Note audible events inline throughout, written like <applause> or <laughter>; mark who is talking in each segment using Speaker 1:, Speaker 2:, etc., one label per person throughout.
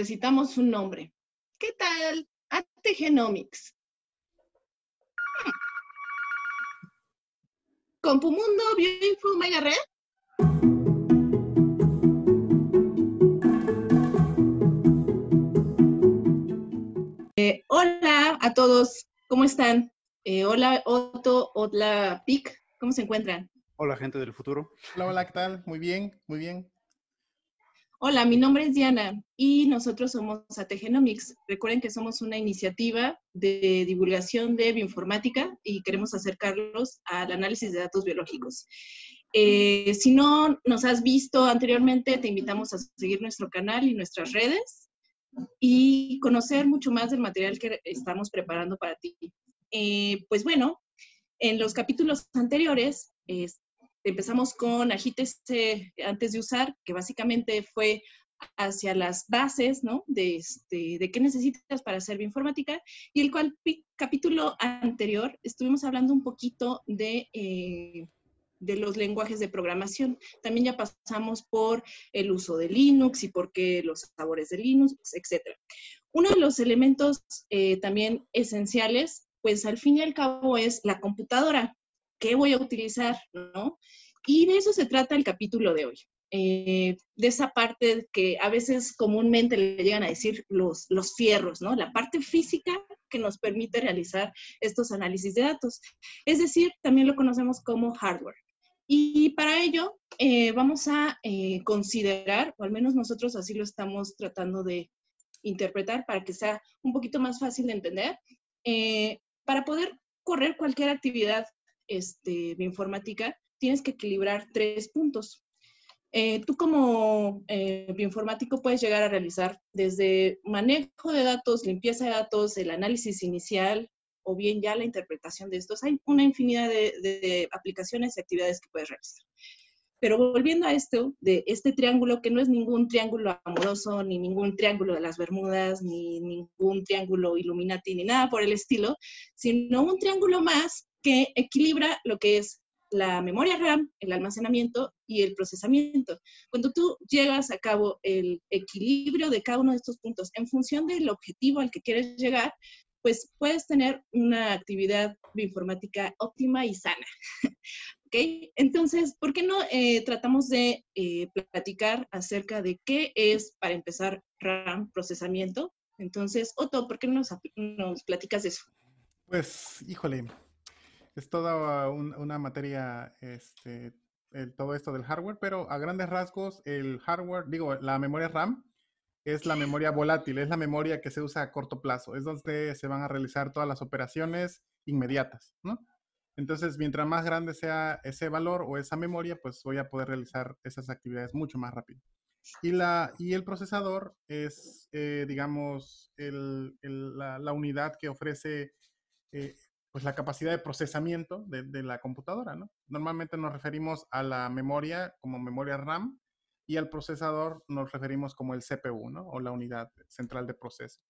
Speaker 1: necesitamos un nombre. ¿Qué tal? Ategenomics. Compumundo Bioinfo Mega Red. Eh, hola a todos, ¿cómo están? Eh, hola Otto, hola Pic, ¿cómo se encuentran?
Speaker 2: Hola gente del futuro.
Speaker 3: Hola, hola, ¿qué tal? Muy bien, muy bien.
Speaker 1: Hola, mi nombre es Diana y nosotros somos Ategenomics. Recuerden que somos una iniciativa de divulgación de bioinformática y queremos acercarlos al análisis de datos biológicos. Eh, si no nos has visto anteriormente, te invitamos a seguir nuestro canal y nuestras redes y conocer mucho más del material que estamos preparando para ti. Eh, pues bueno, en los capítulos anteriores empezamos con agítese antes de usar, que básicamente fue hacia las bases, ¿no? De, este, qué necesitas para hacer bioinformática. Y el cual capítulo anterior estuvimos hablando un poquito de, eh, de los lenguajes de programación. También ya pasamos por el uso de Linux y por qué los sabores de Linux, etc. Uno de los elementos eh, también esenciales, pues al fin y al cabo es la computadora. ¿Qué voy a utilizar? ¿no? Y de eso se trata el capítulo de hoy. Eh, de esa parte que a veces comúnmente le llegan a decir los, los fierros, ¿no? La parte física que nos permite realizar estos análisis de datos. Es decir, también lo conocemos como hardware. Y para ello eh, vamos a eh, considerar, o al menos nosotros así lo estamos tratando de interpretar para que sea un poquito más fácil de entender, para poder correr cualquier actividad este, bioinformática, tienes que equilibrar tres puntos. Eh, tú como eh, bioinformático puedes llegar a realizar desde manejo de datos, limpieza de datos, el análisis inicial o bien ya la interpretación de estos. Hay una infinidad de, de aplicaciones y actividades que puedes realizar. Pero volviendo a esto, de este triángulo, que no es ningún triángulo amoroso, ni ningún triángulo de las Bermudas, ni ningún triángulo Illuminati, ni nada por el estilo, sino un triángulo más que equilibra lo que es la memoria RAM, el almacenamiento y el procesamiento. Cuando tú llegas a cabo el equilibrio de cada uno de estos puntos en función del objetivo al que quieres llegar, pues puedes tener una actividad bioinformática óptima y sana. <laughs> ¿Ok? Entonces, ¿por qué no eh, tratamos de eh, platicar acerca de qué es, para empezar, RAM, procesamiento? Entonces, Otto, ¿por qué no nos, nos platicas eso?
Speaker 3: Pues, híjole, es toda una materia, este, todo esto del hardware, pero a grandes rasgos el hardware, digo, la memoria RAM es la memoria volátil, es la memoria que se usa a corto plazo, es donde se van a realizar todas las operaciones inmediatas, ¿no? Entonces, mientras más grande sea ese valor o esa memoria, pues voy a poder realizar esas actividades mucho más rápido. Y, la, y el procesador es, eh, digamos, el, la, la, unidad que ofrece eh, pues la capacidad de procesamiento de, la computadora, ¿no? Normalmente nos referimos a la memoria como memoria RAM y al procesador nos referimos como el CPU, ¿no? O la unidad central de proceso.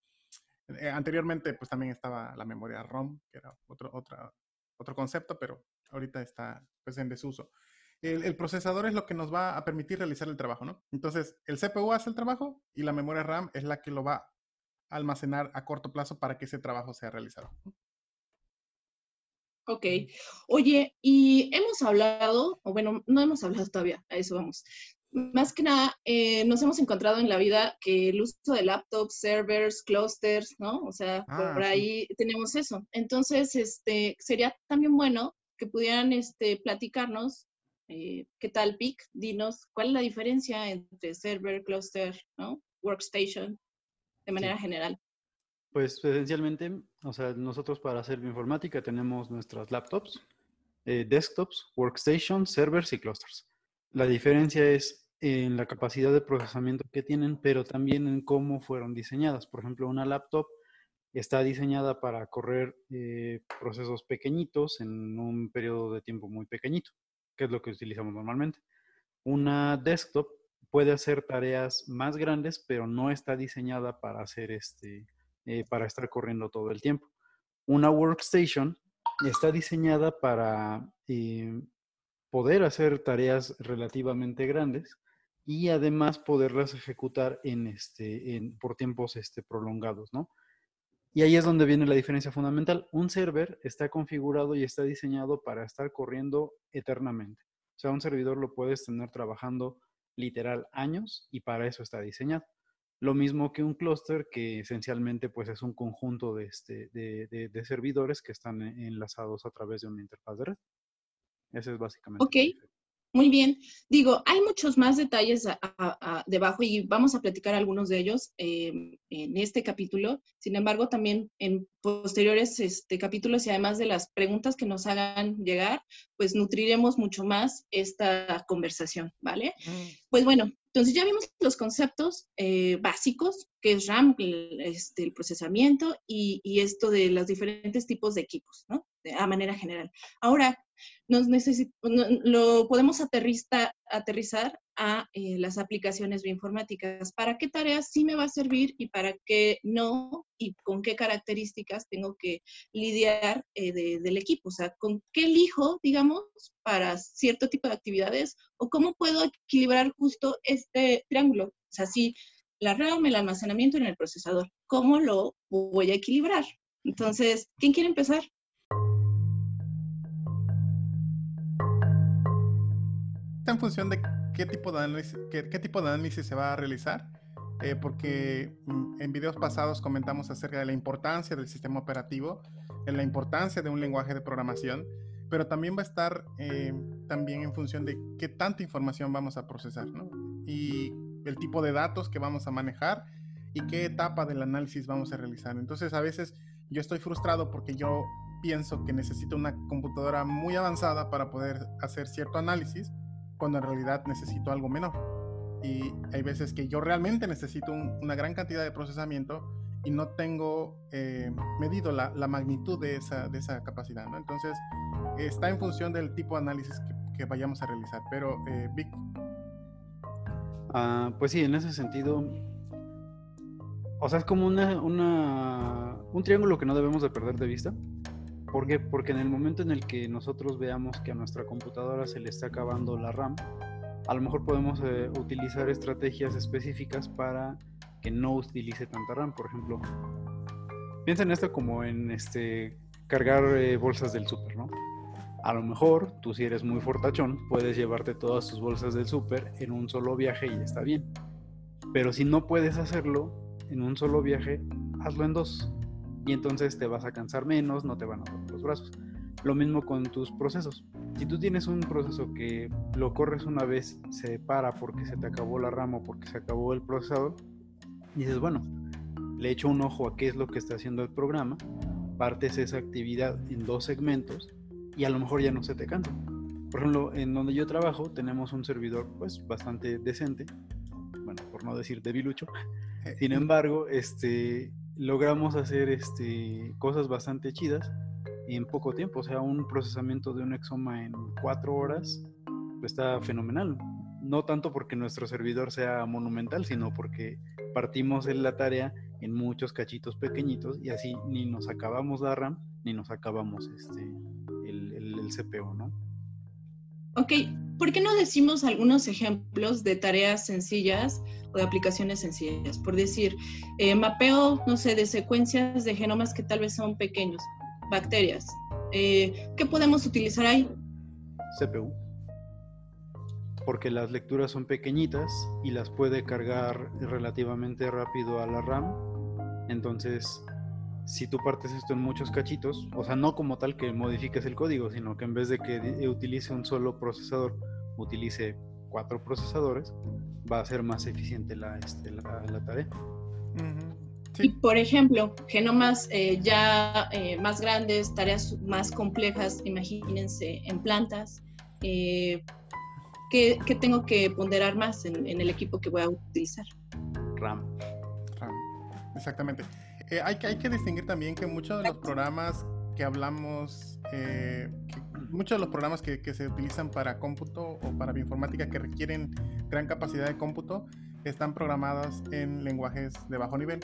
Speaker 3: Eh, anteriormente, pues también estaba la memoria ROM, que era otro, otra, otro concepto, pero ahorita está pues en desuso. El, el, procesador es lo que nos va a permitir realizar el trabajo, ¿no? Entonces, el CPU hace el trabajo y la memoria RAM es la que lo va a almacenar a corto plazo para que ese trabajo sea realizado.
Speaker 1: Ok. Oye, y hemos hablado, o bueno, no hemos hablado todavía, a eso vamos. Más que nada, eh, nos hemos encontrado en la vida que el uso de laptops, servers, clusters, ¿no? O sea, ah, por ahí tenemos eso. Entonces, este, sería también bueno que pudieran este, platicarnos eh, qué tal PIC, dinos cuál es la diferencia entre server, cluster, ¿no? Workstation, de manera general.
Speaker 2: Pues esencialmente, o sea, nosotros para hacer informática tenemos nuestras laptops, eh, desktops, workstations, servers y clusters. La diferencia es en la capacidad de procesamiento que tienen, pero también en cómo fueron diseñadas. Por ejemplo, una laptop está diseñada para correr eh, procesos pequeñitos en un periodo de tiempo muy pequeñito, que es lo que utilizamos normalmente. Una desktop puede hacer tareas más grandes, pero no está diseñada para hacer este, eh, para estar corriendo todo el tiempo. Una workstation está diseñada para eh, poder hacer tareas relativamente grandes y además poderlas ejecutar en este, en, por tiempos este, prolongados, ¿no? Y ahí es donde viene la diferencia fundamental. Un server está configurado y está diseñado para estar corriendo eternamente. O sea, un servidor lo puedes tener trabajando literal años y para eso está diseñado. Lo mismo que un clúster que esencialmente pues es un conjunto de, este, de, de, servidores que están enlazados a través de una interfaz de red. Ese es básicamente.
Speaker 1: Ok, muy bien. Digo, hay muchos más detalles debajo y vamos a platicar algunos de ellos em, en este capítulo. Sin embargo, también en posteriores este, capítulos y además de las preguntas que nos hagan llegar, pues nutriremos mucho más esta conversación, ¿vale? Mm. Pues bueno, entonces ya vimos los conceptos eh, básicos, que es RAM, el, este, el procesamiento y, esto de los diferentes tipos de equipos, ¿no? De, a manera general. Ahora, nos lo podemos aterrizar a eh, las aplicaciones bioinformáticas. ¿Para qué tareas sí me va a servir y para qué no? ¿Y con qué características tengo que lidiar eh, del equipo? O sea, ¿con qué elijo, digamos, para cierto tipo de actividades? ¿O cómo puedo equilibrar justo este triángulo? O sea, si la RAM, el almacenamiento en el procesador, ¿cómo lo voy a equilibrar? Entonces, ¿quién quiere empezar?
Speaker 3: En función de qué tipo de análisis, qué, tipo de análisis se va a realizar, eh, porque mm, en videos pasados comentamos acerca de la importancia del sistema operativo, en la importancia de un lenguaje de programación, pero también va a estar eh, también en función de qué tanta información vamos a procesar, ¿no? Y el tipo de datos que vamos a manejar y qué etapa del análisis vamos a realizar. Entonces, a veces yo estoy frustrado porque yo pienso que necesito una computadora muy avanzada para poder hacer cierto análisis, cuando en realidad necesito algo menor. Y hay veces que yo realmente necesito una gran cantidad de procesamiento y no tengo eh, medido la, magnitud de esa, de esa capacidad. Entonces, está en función del tipo de análisis que, vayamos a realizar. Pero, eh, Vic.
Speaker 2: Ah, pues sí, en ese sentido, o sea, es como una, un triángulo que no debemos de perder de vista. ¿Por qué? Porque en el momento en el que nosotros veamos que a nuestra computadora se le está acabando la RAM, a lo mejor podemos eh, utilizar estrategias específicas para que no utilice tanta RAM. Por ejemplo, piensa en esto como en este cargar eh, bolsas del súper, ¿no? A lo mejor tú si eres muy fortachón puedes llevarte todas tus bolsas del súper en un solo viaje y está bien. Pero si no puedes hacerlo en un solo viaje, hazlo en dos y entonces te vas a cansar menos, no te van a doler los brazos. Lo mismo con tus procesos. Si tú tienes un proceso que lo corres una vez, se para porque se te acabó la rama o porque se acabó el procesador, dices, bueno, le echo un ojo a qué es lo que está haciendo el programa, partes esa actividad en dos segmentos y a lo mejor ya no se te cansa. Por ejemplo, en donde yo trabajo tenemos un servidor pues bastante decente, bueno, por no decir debilucho. Eh, Sin embargo, este, logramos hacer este, cosas bastante chidas en poco tiempo. O sea, un procesamiento de un exoma en cuatro horas pues, está fenomenal. No tanto porque nuestro servidor sea monumental, sino porque partimos en la tarea en muchos cachitos pequeñitos y así ni nos acabamos la RAM ni nos acabamos este, el, el, el CPU, ¿no?
Speaker 1: Ok, ¿por qué no decimos algunos ejemplos de tareas sencillas o de aplicaciones sencillas? Por decir, eh, mapeo, no sé, de secuencias de genomas que tal vez son pequeños, bacterias. Eh, ¿Qué podemos utilizar ahí?
Speaker 2: CPU. Porque las lecturas son pequeñitas y las puede cargar relativamente rápido a la RAM. Entonces, si tú partes esto en muchos cachitos, o sea, no como tal que modifiques el código, sino que en vez de que utilice un solo procesador, utilice cuatro procesadores, va a ser más eficiente la, este, la, tarea.
Speaker 1: Y por ejemplo, genomas eh, ya eh, más grandes, tareas más complejas, imagínense en plantas, eh, ¿qué, tengo que ponderar más en, en, el equipo que voy a utilizar?
Speaker 2: RAM.
Speaker 3: RAM, exactamente. Eh, hay, hay, que distinguir también que muchos de los programas que hablamos, eh, muchos de los programas que, que, se utilizan para cómputo o para bioinformática que requieren gran capacidad de cómputo, están programados en lenguajes de bajo nivel.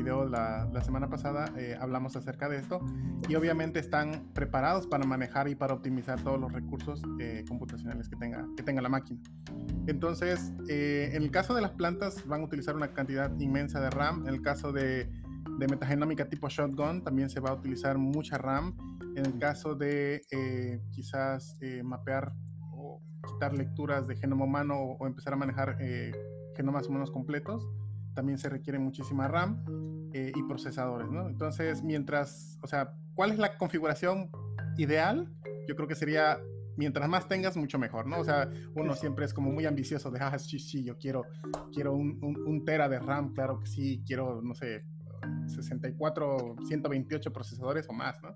Speaker 3: Video la, la semana pasada, eh, hablamos acerca de esto y obviamente están preparados para manejar y para optimizar todos los recursos eh, computacionales que tenga, que tenga la máquina. Entonces, eh, en el caso de las plantas van a utilizar una cantidad inmensa de RAM, en el caso de, de metagenómica tipo shotgun también se va a utilizar mucha RAM, en el caso de quizás mapear o quitar lecturas de genoma humano o, o empezar a manejar genomas humanos completos, también se requiere muchísima RAM eh, y procesadores, ¿no? Entonces, mientras, o sea, ¿cuál es la configuración ideal? Yo creo que sería, mientras más tengas, mucho mejor, ¿no? O sea, uno siempre es como muy ambicioso de, ah, sí, sí, yo quiero, quiero un, un, tera de RAM, claro que sí, quiero, no sé, 64, 128 procesadores o más, ¿no?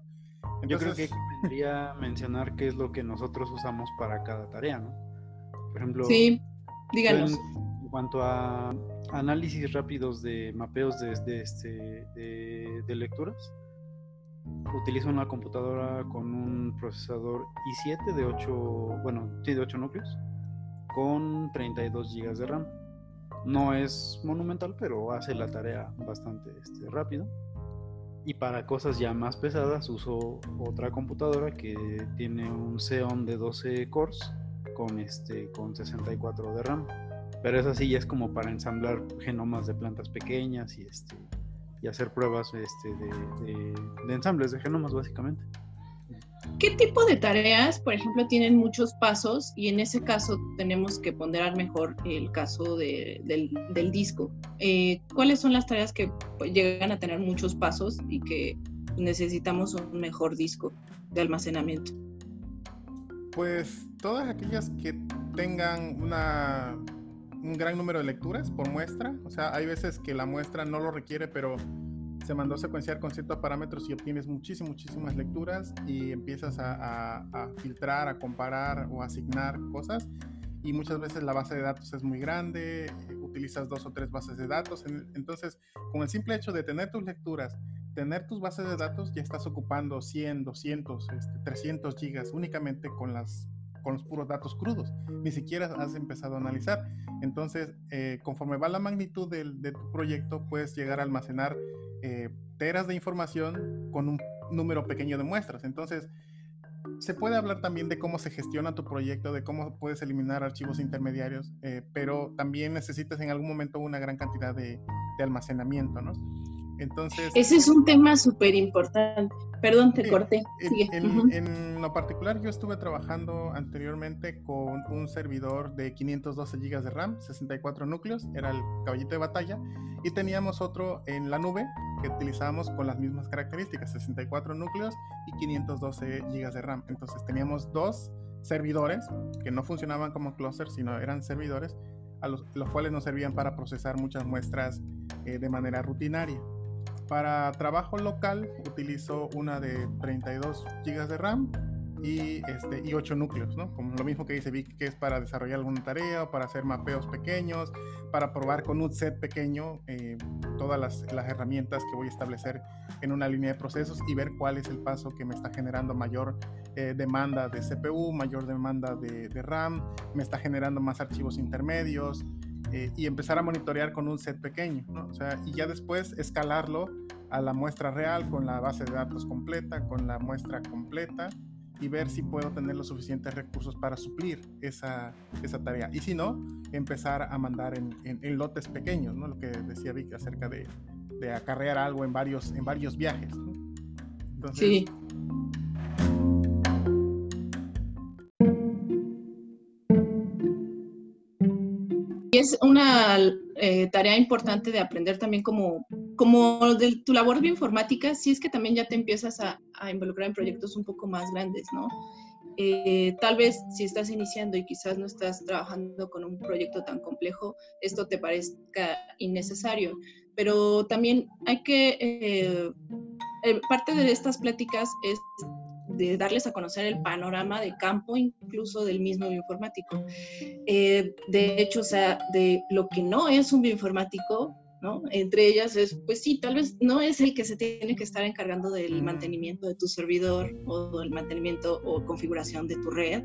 Speaker 2: Yo creo que quería mencionar qué es lo que nosotros usamos para cada tarea, ¿no?
Speaker 1: Por ejemplo, sí, díganos.
Speaker 2: En, cuanto a análisis rápidos de mapeos de, este, de, lecturas. Utilizo una computadora con un procesador i7 de 8, bueno, de 8 núcleos, con 32 GB de RAM. No es monumental, pero hace la tarea bastante este, rápido. Y para cosas ya más pesadas uso otra computadora que tiene un Xeon de 12 cores con, este, con 64 de RAM. Pero eso sí ya es como para ensamblar genomas de plantas pequeñas y este y hacer pruebas este, de, ensambles de genomas básicamente.
Speaker 1: ¿Qué tipo de tareas, por ejemplo, tienen muchos pasos y en ese caso tenemos que ponderar mejor el caso del, disco? Eh, ¿Cuáles son las tareas que llegan a tener muchos pasos y que necesitamos un mejor disco de almacenamiento?
Speaker 3: Pues todas aquellas que tengan una un gran número de lecturas por muestra. O sea, hay veces que la muestra no lo requiere, pero se mandó a secuenciar con ciertos parámetros y obtienes muchísimas, muchísimas lecturas y empiezas a, filtrar, a comparar o asignar cosas. Y muchas veces la base de datos es muy grande, utilizas dos o tres bases de datos. Entonces, con el simple hecho de tener tus lecturas, tener tus bases de datos, ya estás ocupando 100, 200, 300 gigas únicamente con las con los puros datos crudos, ni siquiera has empezado a analizar. Entonces, eh, conforme va la magnitud de tu proyecto, puedes llegar a almacenar eh, teras de información con un número pequeño de muestras. Entonces, se puede hablar también de cómo se gestiona tu proyecto, de cómo puedes eliminar archivos intermediarios, eh, pero también necesitas en algún momento una gran cantidad de, de almacenamiento, ¿no? Entonces...
Speaker 1: Ese es un tema súper importante. Perdón, te corté.
Speaker 3: En, lo particular, yo estuve trabajando anteriormente con un servidor de 512 GB de RAM, 64 núcleos, era el caballito de batalla, y teníamos otro en la nube que utilizábamos con las mismas características, 64 núcleos y 512 GB de RAM. Entonces teníamos dos servidores que no funcionaban como clusters, sino eran servidores a los, cuales nos servían para procesar muchas muestras eh, de manera rutinaria. Para trabajo local utilizo una de 32 GB de RAM y, este, y 8 núcleos, ¿no? Como lo mismo que dice Vic, que es para desarrollar alguna tarea para hacer mapeos pequeños, para probar con un set pequeño eh, todas las, las, herramientas que voy a establecer en una línea de procesos y ver cuál es el paso que me está generando mayor eh, demanda de CPU, mayor demanda de, de RAM, me está generando más archivos intermedios, eh, y empezar a monitorear con un set pequeño, ¿no? O sea, y ya después escalarlo a la muestra real con la base de datos completa, con la muestra completa y ver si puedo tener los suficientes recursos para suplir esa, esa tarea. Y si no, empezar a mandar en, en, lotes pequeños, ¿no? Lo que decía Vic acerca de, de acarrear algo en varios, en varios viajes, ¿no?
Speaker 1: Entonces, sí. Es una eh, tarea importante de aprender también como, como de tu labor bioinformática, si es que también ya te empiezas a, involucrar en proyectos un poco más grandes, ¿no? Eh, tal vez si estás iniciando y quizás no estás trabajando con un proyecto tan complejo, esto te parezca innecesario, pero también hay que, eh, parte de estas pláticas es de darles a conocer el panorama de campo, incluso del mismo bioinformático. Eh, de hecho, o sea, de lo que no es un bioinformático, ¿no? Entre ellas es, pues sí, tal vez no es el que se tiene que estar encargando del mantenimiento de tu servidor o del mantenimiento o configuración de tu red,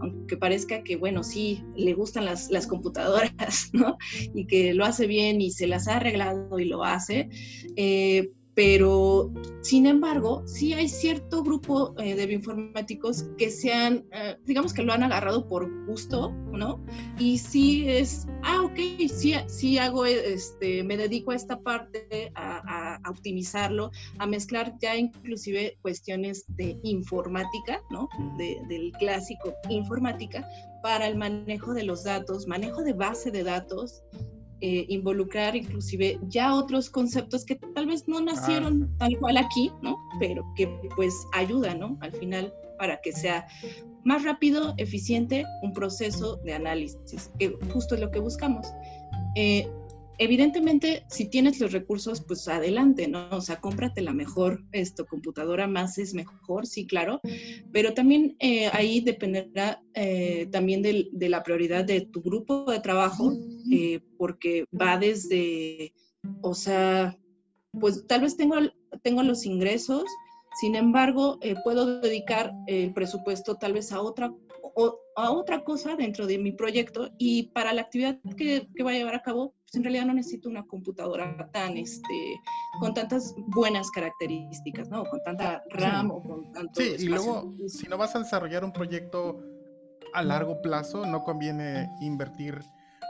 Speaker 1: aunque parezca que, bueno, sí, le gustan las, las computadoras, <laughs> ¿no? Y que lo hace bien y se las ha arreglado y lo hace, eh, pero sin embargo, sí hay cierto grupo eh, de bioinformáticos que sean, eh, digamos que lo han agarrado por gusto, ¿no? Y sí es, ah, ok, sí, sí hago, este, me dedico a esta parte, a, a, optimizarlo, a mezclar ya inclusive cuestiones de informática, ¿no? De, del clásico informática para el manejo de los datos, manejo de base de datos, eh, involucrar inclusive ya otros conceptos que tal vez no nacieron tal cual aquí, ¿no? Pero que pues ayudan, ¿no? Al final para que sea más rápido, eficiente un proceso de análisis, que justo es lo que buscamos. Eh, evidentemente, si tienes los recursos, pues adelante, ¿no? O sea, cómprate la mejor esto, computadora, más es mejor, sí, claro, pero también eh, ahí dependerá eh, también de, la prioridad de tu grupo de trabajo, eh, porque va desde, o sea, pues tal vez tengo, tengo los ingresos, sin embargo, puedo dedicar el presupuesto tal vez a otra o a otra cosa dentro de mi proyecto y para la actividad que, que voy a llevar a cabo, pues en realidad no necesito una computadora tan, este, con tantas buenas características, ¿no? Con tanta RAM o con tanto
Speaker 3: Sí, y luego, si no vas a desarrollar un proyecto a largo plazo, no conviene invertir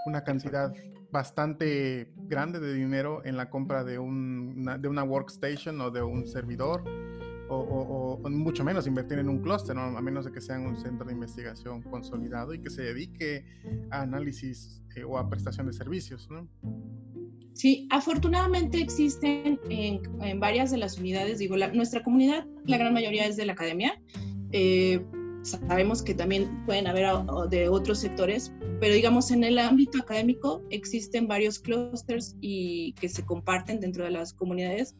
Speaker 3: una cantidad bastante grande de dinero en la compra de, un, de una workstation o de un servidor o, mucho menos invertir en un clúster, a menos de que sea un centro de investigación consolidado y que se dedique a análisis eh, o a prestación de servicios.
Speaker 1: Sí, afortunadamente existen en, varias de las unidades, digo, nuestra comunidad, la gran mayoría es de la academia. Eh, sabemos que también pueden haber de otros sectores, pero digamos en el ámbito académico existen varios clústeres y que se comparten dentro de las comunidades.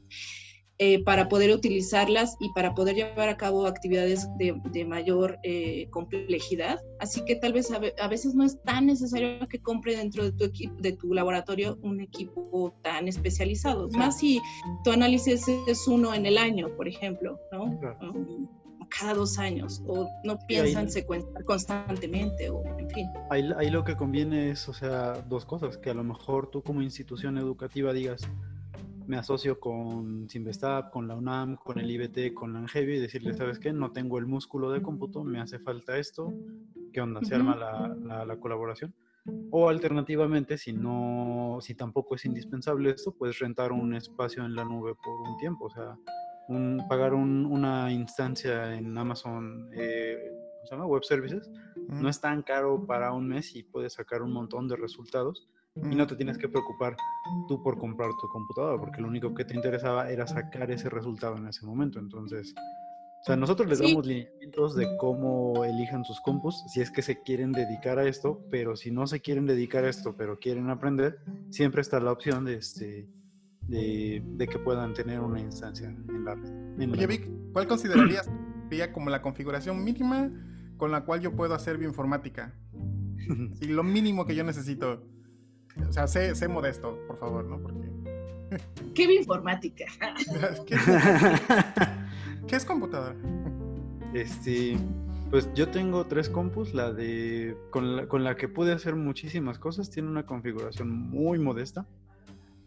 Speaker 1: Eh, para poder utilizarlas y para poder llevar a cabo actividades de, mayor eh, complejidad. Así que tal vez a, veces no es tan necesario que compre dentro de tu, equipo, de tu laboratorio un equipo tan especializado. Más si tu análisis es uno en el año, por ejemplo, ¿no? cada dos años o no piensan secuenciar constantemente o en fin.
Speaker 2: Ahí, ahí, lo que conviene es, o sea, dos cosas, que a lo mejor tú como institución educativa digas, me asocio con Simvestab, con la UNAM, con el IBT, con la ANGEVI y decirle, ¿sabes qué? No tengo el músculo de cómputo, me hace falta esto, ¿qué onda? ¿Se arma la, la, colaboración? O alternativamente, si no, si tampoco es indispensable esto, puedes rentar un espacio en la nube por un tiempo, o sea, un, pagar una instancia en Amazon, eh, ¿cómo se llama? Web Services, no es tan caro para un mes y puedes sacar un montón de resultados y no te tienes que preocupar tú por comprar tu computadora, porque lo único que te interesaba era sacar ese resultado en ese momento. Entonces, o sea, nosotros les damos lineamientos de cómo elijan sus compus, si es que se quieren dedicar a esto, pero si no se quieren dedicar a esto, pero quieren aprender, siempre está la opción de, este, de, que puedan tener una instancia en la red.
Speaker 3: Oye, Vic, ¿cuál considerarías como la configuración mínima con la cual yo puedo hacer bioinformática? <laughs> y lo mínimo que yo necesito. O sea, sé, modesto, por favor, ¿no? Porque...
Speaker 1: ¿Qué informática? <laughs> <laughs>
Speaker 3: ¿Qué, es computadora?
Speaker 2: Este, pues yo tengo tres compus, la de con la, con la que pude hacer muchísimas cosas, tiene una configuración muy modesta.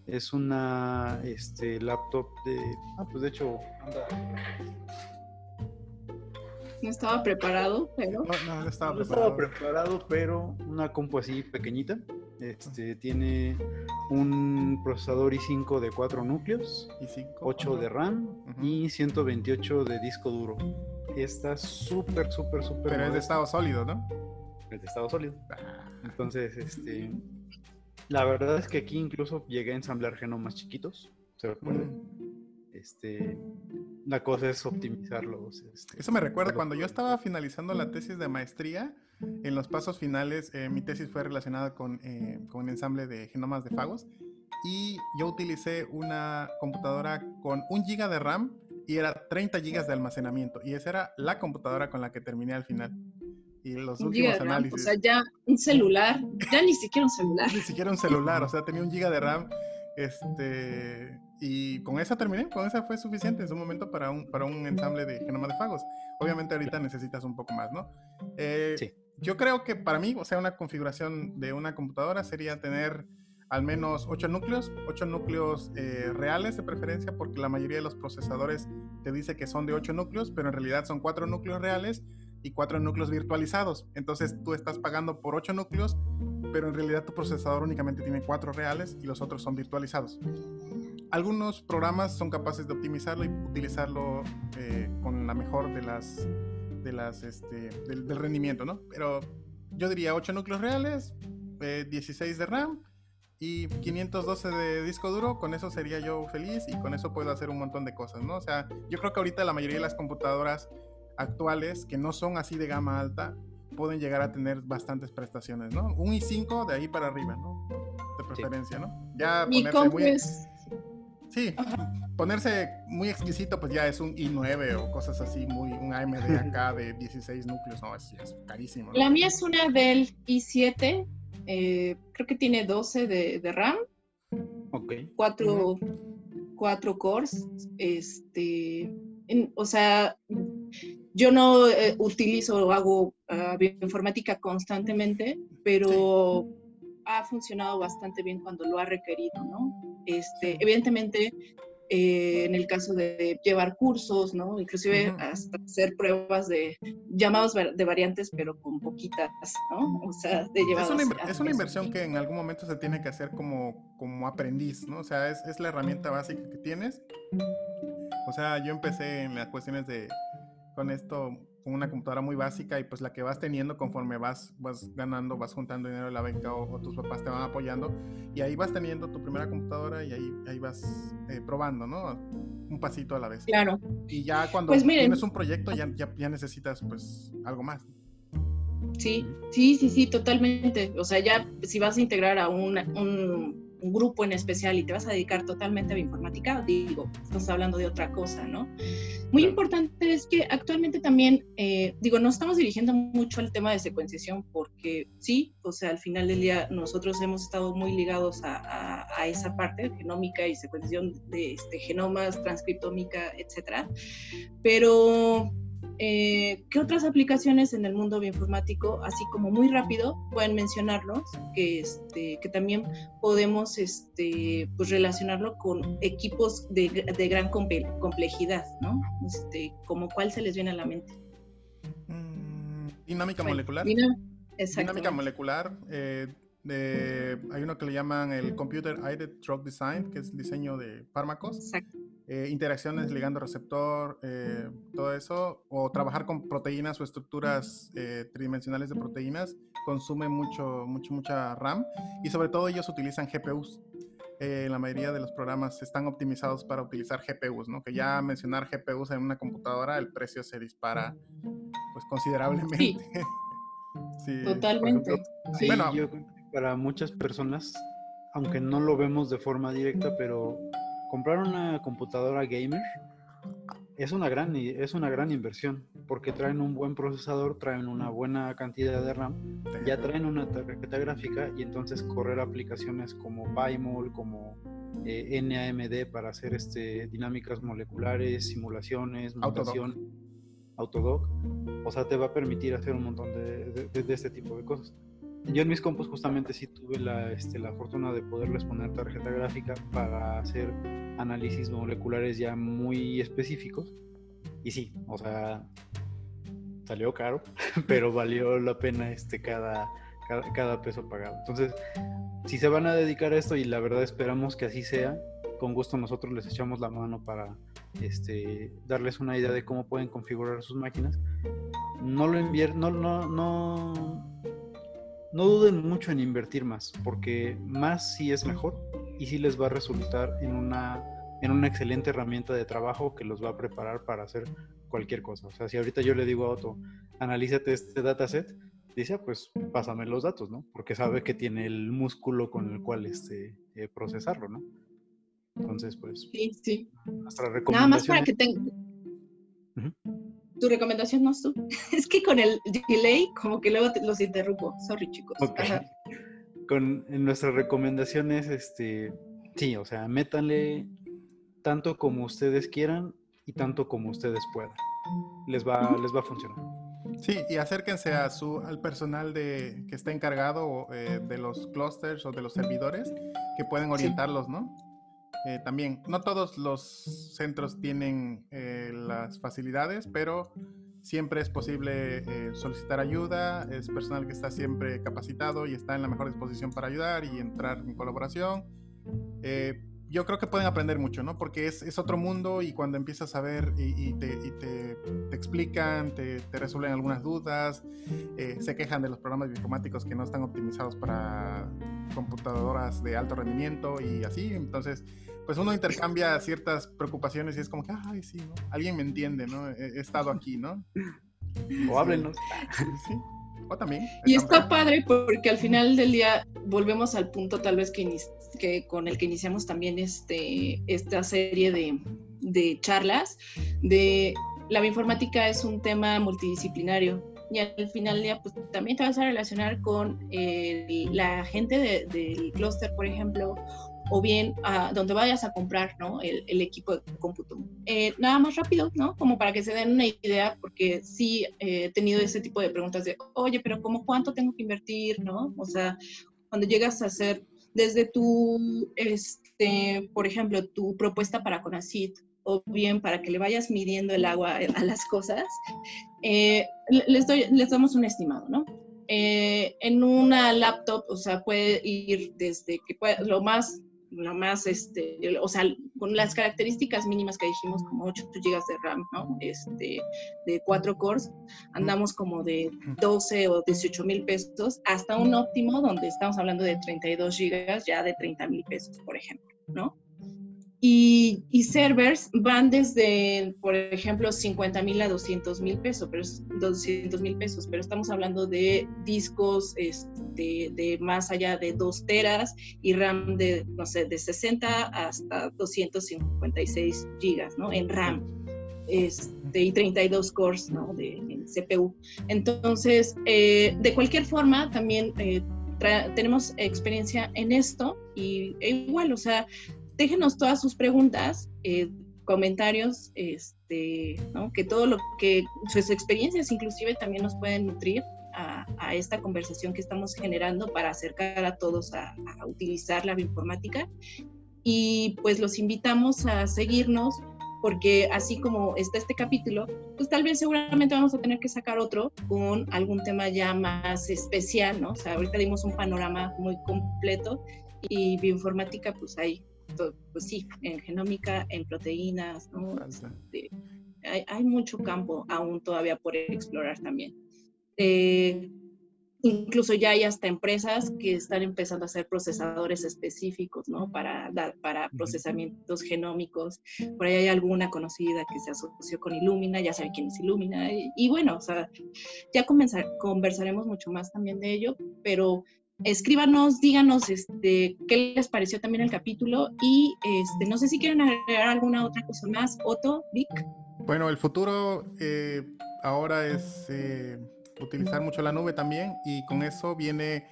Speaker 2: Es una este, laptop de. Ah, pues de hecho, anda.
Speaker 1: No estaba preparado, pero.
Speaker 3: No, no, estaba,
Speaker 2: no estaba preparado, pero una compu así pequeñita. Este, tiene un procesador i5 de 4 núcleos,
Speaker 3: i5,
Speaker 2: 8 de RAM y 128 de disco duro. Está súper, súper, súper.
Speaker 3: Pero es de estado sólido, ¿no?
Speaker 2: Es de estado sólido. Ah. Entonces, este. La verdad es que aquí incluso llegué a ensamblar genomas chiquitos. Se puede. Este, la cosa es optimizarlos. Este,
Speaker 3: Eso me recuerda cuando yo estaba finalizando la tesis de maestría. En los pasos finales, eh, mi tesis fue relacionada con, eh, con un ensamble de genomas de fagos y yo utilicé una computadora con un giga de RAM y era 30 gigas de almacenamiento y esa era la computadora con la que terminé al final. Y los últimos análisis.
Speaker 1: o sea, ya un celular, ya ni siquiera un celular. <laughs>
Speaker 3: ni siquiera un celular, o sea, tenía un giga de RAM Este, y con esa terminé, con esa fue suficiente en su momento para un, para un ensamble de genoma de fagos. Obviamente ahorita necesitas un poco más, ¿no? Eh, sí. Yo creo que para mí, o sea, una configuración de una computadora sería tener al menos 8 núcleos, 8 núcleos eh, reales de preferencia, porque la mayoría de los procesadores te dice que son de 8 núcleos, pero en realidad son 4 núcleos reales y 4 núcleos virtualizados. Entonces tú estás pagando por 8 núcleos, pero en realidad tu procesador únicamente tiene 4 reales y los otros son virtualizados. Algunos programas son capaces de optimizarlo y utilizarlo eh, con la mejor de las, de las, este, del, rendimiento, ¿no? Pero yo diría 8 núcleos reales, 16 eh, de RAM y 512 de disco duro, con eso sería yo feliz y con eso puedo hacer un montón de cosas, ¿no? O sea, yo creo que ahorita la mayoría de las computadoras actuales, que no son así de gama alta, pueden llegar a tener bastantes prestaciones, ¿no? Un i5 de ahí para arriba, ¿no? De preferencia, ¿no? Ya ponerse muy... Sí, ponerse muy exquisito, pues ya es un i9 o cosas así, muy un AMD <laughs> acá de 16 núcleos, no, es, es carísimo.
Speaker 1: La mía es una del i7 eh, creo que tiene 12 de, RAM.
Speaker 2: Ok.
Speaker 1: 4, cores. Este, o sea, yo no eh, utilizo o hago uh, bioinformática constantemente, pero ha funcionado bastante bien cuando lo ha requerido, ¿no? Este, evidentemente, eh, en el caso de llevar cursos, ¿no? Inclusive hasta hacer pruebas de llamados de variantes, pero con poquitas, ¿no? O sea, de llevar...
Speaker 3: Es una, inversión que en algún momento se tiene que hacer como, como aprendiz, ¿no? O sea, es, es la herramienta básica que tienes. O sea, yo empecé en las cuestiones de, con esto con una computadora muy básica y pues la que vas teniendo conforme vas, vas ganando, vas juntando dinero de la beca o, tus papás te van apoyando y ahí vas teniendo tu primera computadora y ahí, ahí vas eh, probando, ¿no? Un pasito a la vez.
Speaker 1: Claro.
Speaker 3: Y ya cuando pues tienes un proyecto ya, ya, ya, necesitas pues algo más.
Speaker 1: Sí, sí, sí, sí, totalmente. O sea, ya si vas a integrar a un un grupo en especial y te vas a dedicar totalmente a informática, digo, estás hablando de otra cosa, ¿no? Muy importante es que actualmente también, eh, digo, no estamos dirigiendo mucho al tema de secuenciación porque sí, o sea, al final del día nosotros hemos estado muy ligados a, a, esa parte, genómica y secuenciación de este, genomas, transcriptómica, etcétera, pero eh, ¿Qué otras aplicaciones en el mundo bioinformático, así como muy rápido, pueden mencionarlos? Que, este, que también podemos este, pues relacionarlo con equipos de, gran complejidad, ¿no? Este, como cuál se les viene a la mente.
Speaker 3: Mm, dinámica molecular.
Speaker 1: dinámica
Speaker 3: molecular. Eh, hay uno que le llaman el Computer Aided Drug Design, que es el diseño de fármacos.
Speaker 1: Exacto.
Speaker 3: Eh, interacciones ligando receptor, eh, todo eso, o trabajar con proteínas o estructuras eh, tridimensionales de proteínas, consume mucho, mucho, mucha RAM y sobre todo ellos utilizan GPUs. la mayoría de los programas están optimizados para utilizar GPUs, ¿no? Que ya mencionar GPUs en una computadora, el precio se dispara pues considerablemente.
Speaker 1: Sí. <laughs> Totalmente.
Speaker 2: bueno, para muchas personas, aunque no lo vemos de forma directa, pero comprar una computadora gamer es una gran es una gran inversión porque traen un buen procesador, traen una buena cantidad de RAM, ya traen una tarjeta gráfica y entonces correr aplicaciones como PyMol, como eh, NAMD para hacer este dinámicas moleculares, simulaciones, mutación, Autodoc, o sea, te va a permitir hacer un montón de este tipo de cosas. Yo en mis compus justamente sí tuve la, este, la fortuna de poderles poner tarjeta gráfica para hacer análisis moleculares ya muy específicos. Y sí, o sea, salió caro, <laughs> pero valió la pena este, cada, cada, peso pagado. Entonces, si se van a dedicar a esto y la verdad esperamos que así sea, con gusto nosotros les echamos la mano para este, darles una idea de cómo pueden configurar sus máquinas. No lo invierten, no, no, no, no duden mucho en invertir más, porque más sí es mejor y sí les va a resultar en una, en una excelente herramienta de trabajo que los va a preparar para hacer cualquier cosa. O sea, si ahorita yo le digo a Otto, analízate este dataset, dice, ah, pues pásame los datos, ¿no? Porque sabe que tiene el músculo con el cual este, eh, procesarlo, ¿no? Entonces, pues...
Speaker 1: Sí, sí.
Speaker 2: Nuestra
Speaker 1: Nada más para que tenga tu recomendación no es tú. <laughs> es que con el delay, como que luego los interrumpo. Sorry, chicos.
Speaker 2: Con en nuestras recomendaciones, este, Sí, o sea, métanle tanto como ustedes quieran y tanto como ustedes puedan. Les va, les va a funcionar.
Speaker 3: Sí, y acérquense a su, al personal de, que está encargado eh, de los clusters o de los servidores que pueden orientarlos, ¿no? Eh, también, no todos los centros tienen eh, las facilidades, pero siempre es posible solicitar ayuda, es personal que está siempre capacitado y está en la mejor disposición para ayudar y entrar en colaboración yo creo que pueden aprender mucho, ¿no? Porque es, es otro mundo y cuando empiezas a ver y, te, y te, te, explican, te, te, resuelven algunas dudas, eh, se quejan de los programas informáticos que no están optimizados para computadoras de alto rendimiento y así. Entonces, pues uno intercambia ciertas preocupaciones y es como que, ay, sí, ¿no? Alguien me entiende, ¿no? He, he estado aquí, ¿no?
Speaker 2: O háblenos.
Speaker 3: Sí también.
Speaker 1: Y está padre porque al final del día volvemos al punto tal vez que, que con el que iniciamos también este, esta serie de, de charlas, de la bioinformática es un tema multidisciplinario y al final día pues, también te vas a relacionar con la gente del clúster, por ejemplo, o bien a donde vayas a comprar ¿no? el, equipo de cómputo. Eh, nada más rápido, ¿no? Como para que se den una idea, porque sí eh, he tenido ese tipo de preguntas de, oye, pero ¿cómo cuánto tengo que invertir? ¿no? O sea, cuando llegas a hacer desde tu, este, por ejemplo, tu propuesta para Conacit, o bien para que le vayas midiendo el agua a las cosas, eh, les, doy, les damos un estimado, ¿no? en una laptop, o sea, puede ir desde que puede, lo más lo más, este, o sea, con las características mínimas que dijimos, como 8 GB de RAM, ¿no? Este, de 4 cores, andamos como de 12 o 18 mil pesos, hasta un óptimo donde estamos hablando de 32 GB, ya de 30 mil pesos, por ejemplo, ¿no? Y, servers van desde, por ejemplo, 50 mil a 200 mil pesos, pero 200 mil pesos, pero estamos hablando de discos este, de más allá de 2 teras y RAM de, no sé, de 60 hasta 256 gigas, ¿no? En RAM. Este, y 32 cores, ¿no? De CPU. Entonces, eh, de cualquier forma, también eh, tenemos experiencia en esto y e igual, o sea, déjenos todas sus preguntas, eh, comentarios, este, que todo lo que, sus experiencias inclusive también nos pueden nutrir a, esta conversación que estamos generando para acercar a todos a, utilizar la bioinformática. Y pues los invitamos a seguirnos porque así como está este capítulo, pues tal vez seguramente vamos a tener que sacar otro con algún tema ya más especial, ¿no? O sea, ahorita dimos un panorama muy completo y bioinformática, pues ahí pues sí, en genómica, en proteínas, ¿no? Este, hay, mucho campo aún todavía por explorar también. Eh, incluso ya hay hasta empresas que están empezando a hacer procesadores específicos, ¿no? Para, para procesamientos genómicos. Por ahí hay alguna conocida que se asoció con Illumina, ya saben quién es Illumina. Y, y bueno, o sea, ya comenzar, conversaremos mucho más también de ello, pero escríbanos, díganos este, qué les pareció también el capítulo y este, no sé si quieren agregar alguna otra cosa más. Otto, Vic.
Speaker 3: Bueno, el futuro eh, ahora es eh, utilizar mucho la nube también y con eso viene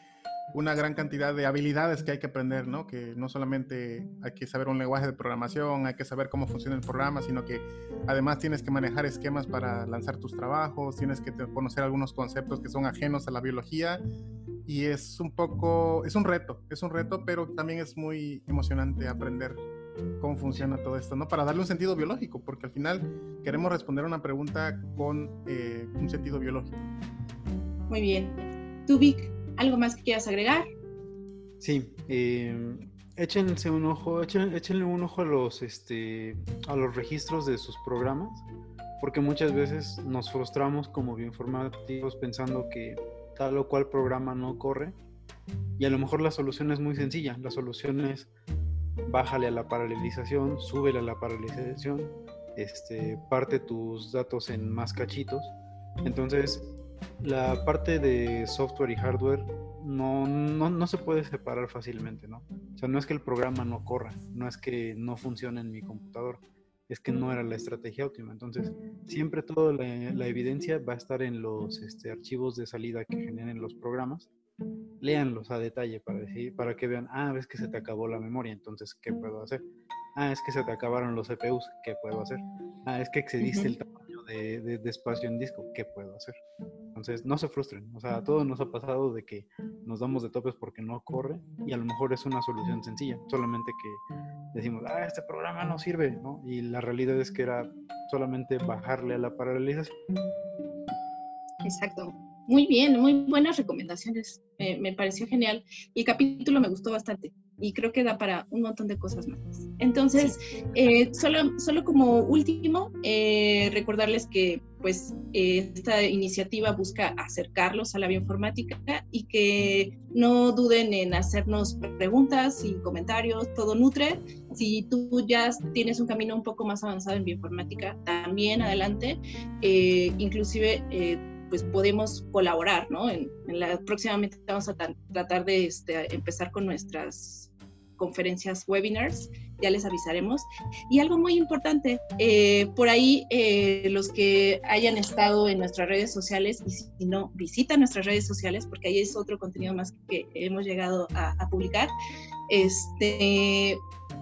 Speaker 3: una gran cantidad de habilidades que hay que aprender, ¿no? Que no solamente hay que saber un lenguaje de programación, hay que saber cómo funciona el programa, sino que además tienes que manejar esquemas para lanzar tus trabajos, tienes que conocer algunos conceptos que son ajenos a la biología y es un poco, es un reto, es un reto, pero también es muy emocionante aprender cómo funciona todo esto, ¿no? Para darle un sentido biológico, porque al final queremos responder una pregunta con eh, un sentido biológico.
Speaker 1: Muy bien. ¿Tú, Vic, algo más que quieras agregar?
Speaker 2: Sí, eh, échense un ojo, échenle un ojo a los, este, a los registros de sus programas, porque muchas veces nos frustramos como bioinformáticos pensando que tal o cual programa no corre. Y a lo mejor la solución es muy sencilla. La solución es bájale a la paralelización, súbele a la paralelización, este, parte tus datos en más cachitos. Entonces, la parte de software y hardware no, no, no, se puede separar fácilmente, ¿no? O sea, no es que el programa no corra, no es que no funcione en mi computador, es que no era la estrategia óptima. Entonces, siempre toda la, evidencia va a estar en los este, archivos de salida que generen los programas léanlos a detalle para, decir, para que vean, ah, ves que se te acabó la memoria, entonces, ¿qué puedo hacer? Ah, es que se te acabaron los CPUs, ¿qué puedo hacer? Ah, es que excediste el tamaño de, de, espacio en disco, ¿qué puedo hacer? Entonces, no se frustren, o sea, a todos nos ha pasado de que nos damos de topes porque no corre y a lo mejor es una solución sencilla, solamente que decimos, ah, este programa no sirve, ¿no? Y la realidad es que era solamente bajarle a la paralización.
Speaker 1: Exacto. Muy bien, muy buenas recomendaciones. me pareció genial. Y el capítulo me gustó bastante y creo que da para un montón de cosas más. Entonces, eh, solo, solo como último, eh, recordarles que pues esta iniciativa busca acercarlos a la bioinformática y que no duden en hacernos preguntas y comentarios, todo nutre. Si tú ya tienes un camino un poco más avanzado en bioinformática, también adelante. Eh, inclusive pues podemos colaborar, ¿no? En, la, próximamente vamos a tratar de este, empezar con nuestras conferencias, webinars, ya les avisaremos. Y algo muy importante, eh, por ahí eh, los que hayan estado en nuestras redes sociales, y si no, visitan nuestras redes sociales, porque ahí es otro contenido más que hemos llegado a, publicar, este,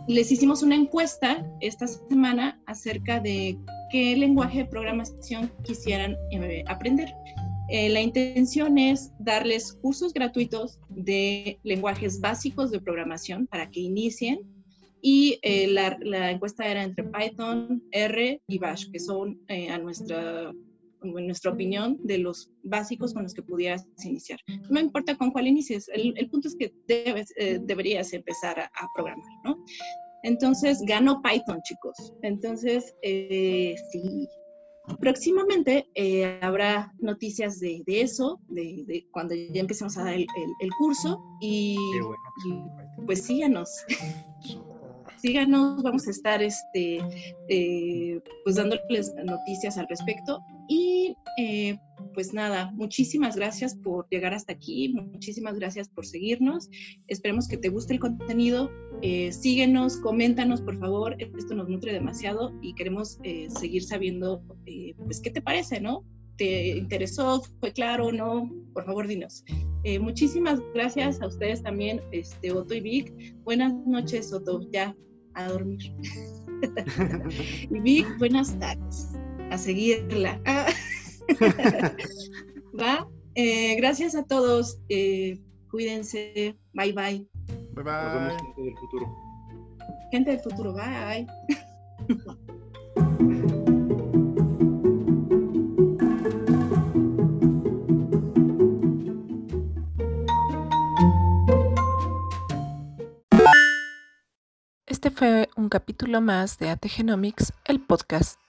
Speaker 1: les hicimos una encuesta esta semana acerca de qué lenguaje de programación quisieran eh, aprender. Eh, la intención es darles cursos gratuitos de lenguajes básicos de programación para que inicien y eh, la, encuesta era entre Python, R y Bash, que son a nuestra, en nuestra opinión de los básicos con los que pudieras iniciar. No importa con cuál inicies, el, punto es que debes, deberías empezar a, a programar, ¿no? Entonces ganó Python, chicos. Entonces, eh, sí. Próximamente eh, habrá noticias de, eso, de, cuando ya empecemos a dar el, curso. Y, pues síganos. <laughs> síganos, vamos a estar este, eh, pues dándoles noticias al respecto. Y pues nada, muchísimas gracias por llegar hasta aquí, muchísimas gracias por seguirnos. Esperemos que te guste el contenido. Eh, síguenos, coméntanos, por favor. Esto nos nutre demasiado y queremos eh, seguir sabiendo, eh, pues, qué te parece, ¿no? ¿Te interesó? ¿Fue claro? ¿No? Por favor, dinos. muchísimas gracias a ustedes también, este, Otto y Vic. Buenas noches, Otto. Ya, a dormir. <laughs> y Vic, buenas tardes. A seguirla. <laughs> Va. Eh, gracias a todos. Eh, cuídense. Bye bye.
Speaker 3: Bye bye. Nos vemos gente del futuro.
Speaker 1: Gente del futuro. Bye.
Speaker 4: Este fue un capítulo más de AT Genomics, el podcast.